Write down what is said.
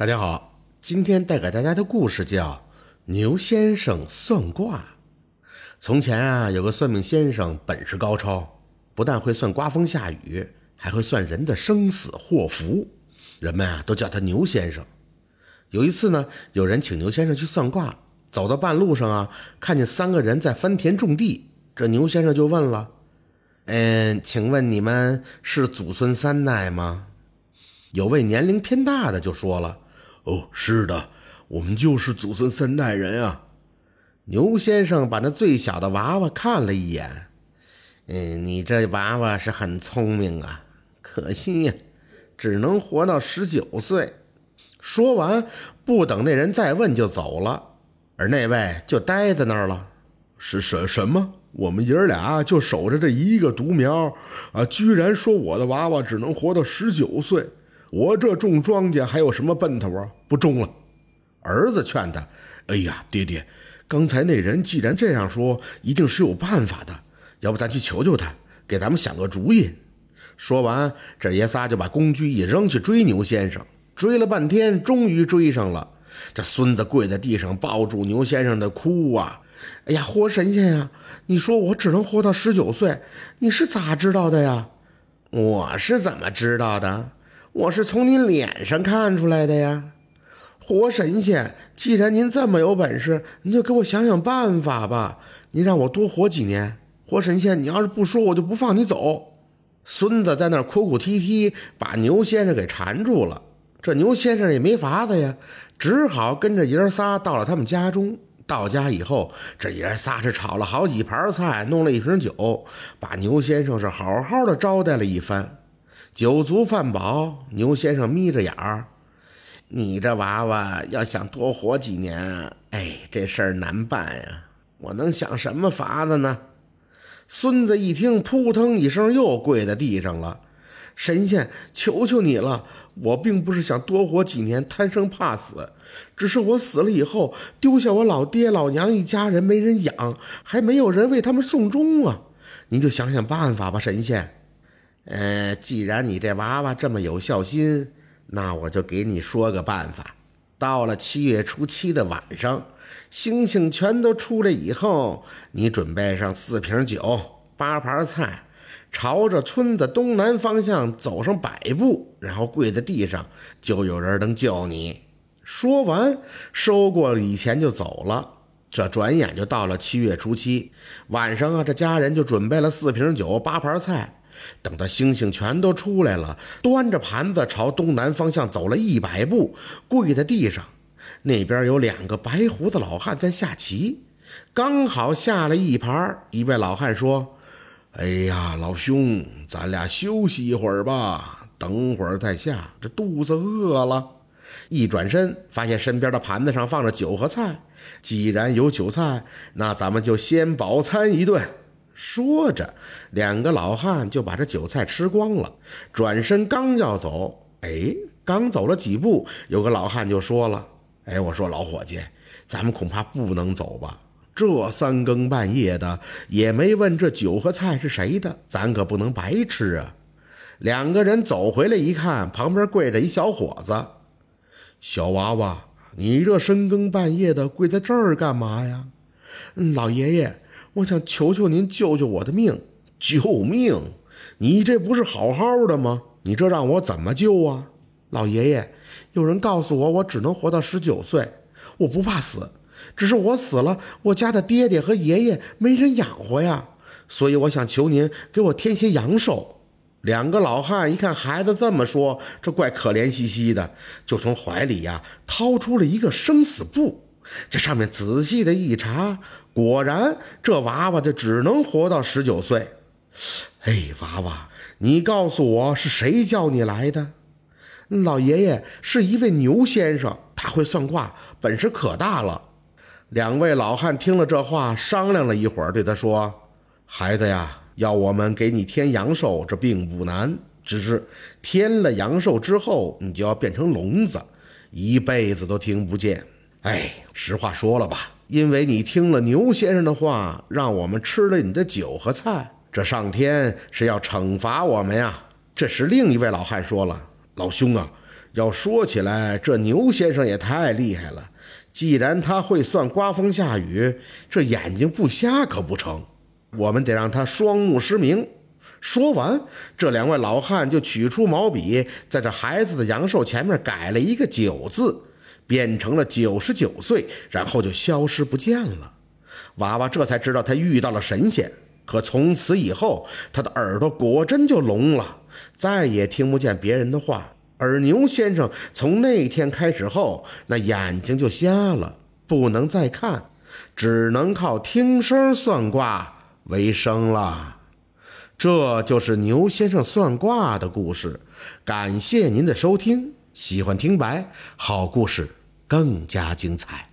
大家好，今天带给大家的故事叫《牛先生算卦》。从前啊，有个算命先生，本事高超，不但会算刮风下雨，还会算人的生死祸福。人们啊，都叫他牛先生。有一次呢，有人请牛先生去算卦，走到半路上啊，看见三个人在翻田种地，这牛先生就问了：“嗯，请问你们是祖孙三代吗？”有位年龄偏大的就说了。哦，是的，我们就是祖孙三代人啊。牛先生把那最小的娃娃看了一眼，嗯，你这娃娃是很聪明啊，可惜呀，只能活到十九岁。说完，不等那人再问就走了，而那位就呆在那儿了。是什什么？我们爷儿俩就守着这一个独苗啊，居然说我的娃娃只能活到十九岁。我这种庄稼还有什么奔头啊？不种了。儿子劝他：“哎呀，爹爹，刚才那人既然这样说，一定是有办法的。要不咱去求求他，给咱们想个主意。”说完，这爷仨就把工具一扔，去追牛先生。追了半天，终于追上了。这孙子跪在地上，抱住牛先生的哭啊！哎呀，活神仙呀！你说我只能活到十九岁，你是咋知道的呀？我是怎么知道的？我是从您脸上看出来的呀，活神仙！既然您这么有本事，您就给我想想办法吧。您让我多活几年，活神仙！你要是不说，我就不放你走。孙子在那儿哭哭啼啼，把牛先生给缠住了。这牛先生也没法子呀，只好跟着爷儿仨到了他们家中。到家以后，这爷儿仨是炒了好几盘菜，弄了一瓶酒，把牛先生是好好的招待了一番。酒足饭饱，牛先生眯着眼儿：“你这娃娃要想多活几年，哎，这事儿难办呀！我能想什么法子呢？”孙子一听，扑腾一声又跪在地上了：“神仙，求求你了！我并不是想多活几年，贪生怕死，只是我死了以后，丢下我老爹老娘一家人没人养，还没有人为他们送终啊！您就想想办法吧，神仙。”呃，既然你这娃娃这么有孝心，那我就给你说个办法。到了七月初七的晚上，星星全都出来以后，你准备上四瓶酒、八盘菜，朝着村子东南方向走上百步，然后跪在地上，就有人能救你。说完，收过礼钱就走了。这转眼就到了七月初七晚上啊，这家人就准备了四瓶酒、八盘菜。等到星星全都出来了，端着盘子朝东南方向走了一百步，跪在地上。那边有两个白胡子老汉在下棋，刚好下了一盘。一位老汉说：“哎呀，老兄，咱俩休息一会儿吧，等会儿再下，这肚子饿了。”一转身，发现身边的盘子上放着酒和菜。既然有酒菜，那咱们就先饱餐一顿。说着，两个老汉就把这酒菜吃光了。转身刚要走，哎，刚走了几步，有个老汉就说了：“哎，我说老伙计，咱们恐怕不能走吧？这三更半夜的，也没问这酒和菜是谁的，咱可不能白吃啊！”两个人走回来一看，旁边跪着一小伙子：“小娃娃，你这深更半夜的跪在这儿干嘛呀？”老爷爷。我想求求您救救我的命！救命！你这不是好好的吗？你这让我怎么救啊？老爷爷，有人告诉我，我只能活到十九岁。我不怕死，只是我死了，我家的爹爹和爷爷没人养活呀。所以我想求您给我添些阳寿。两个老汉一看孩子这么说，这怪可怜兮兮的，就从怀里呀掏出了一个生死簿。这上面仔细的一查，果然这娃娃就只能活到十九岁。哎，娃娃，你告诉我是谁叫你来的？老爷爷是一位牛先生，他会算卦，本事可大了。两位老汉听了这话，商量了一会儿，对他说：“孩子呀，要我们给你添阳寿，这并不难，只是添了阳寿之后，你就要变成聋子，一辈子都听不见。”哎，实话说了吧，因为你听了牛先生的话，让我们吃了你的酒和菜，这上天是要惩罚我们呀。这时，另一位老汉说了：“老兄啊，要说起来，这牛先生也太厉害了。既然他会算刮风下雨，这眼睛不瞎可不成。我们得让他双目失明。说完，这两位老汉就取出毛笔，在这孩子的阳寿前面改了一个“九”字，变成了九十九岁，然后就消失不见了。娃娃这才知道他遇到了神仙。可从此以后，他的耳朵果真就聋了，再也听不见别人的话。而牛先生从那天开始后，那眼睛就瞎了，不能再看，只能靠听声算卦为生了。这就是牛先生算卦的故事。感谢您的收听，喜欢听白好故事更加精彩。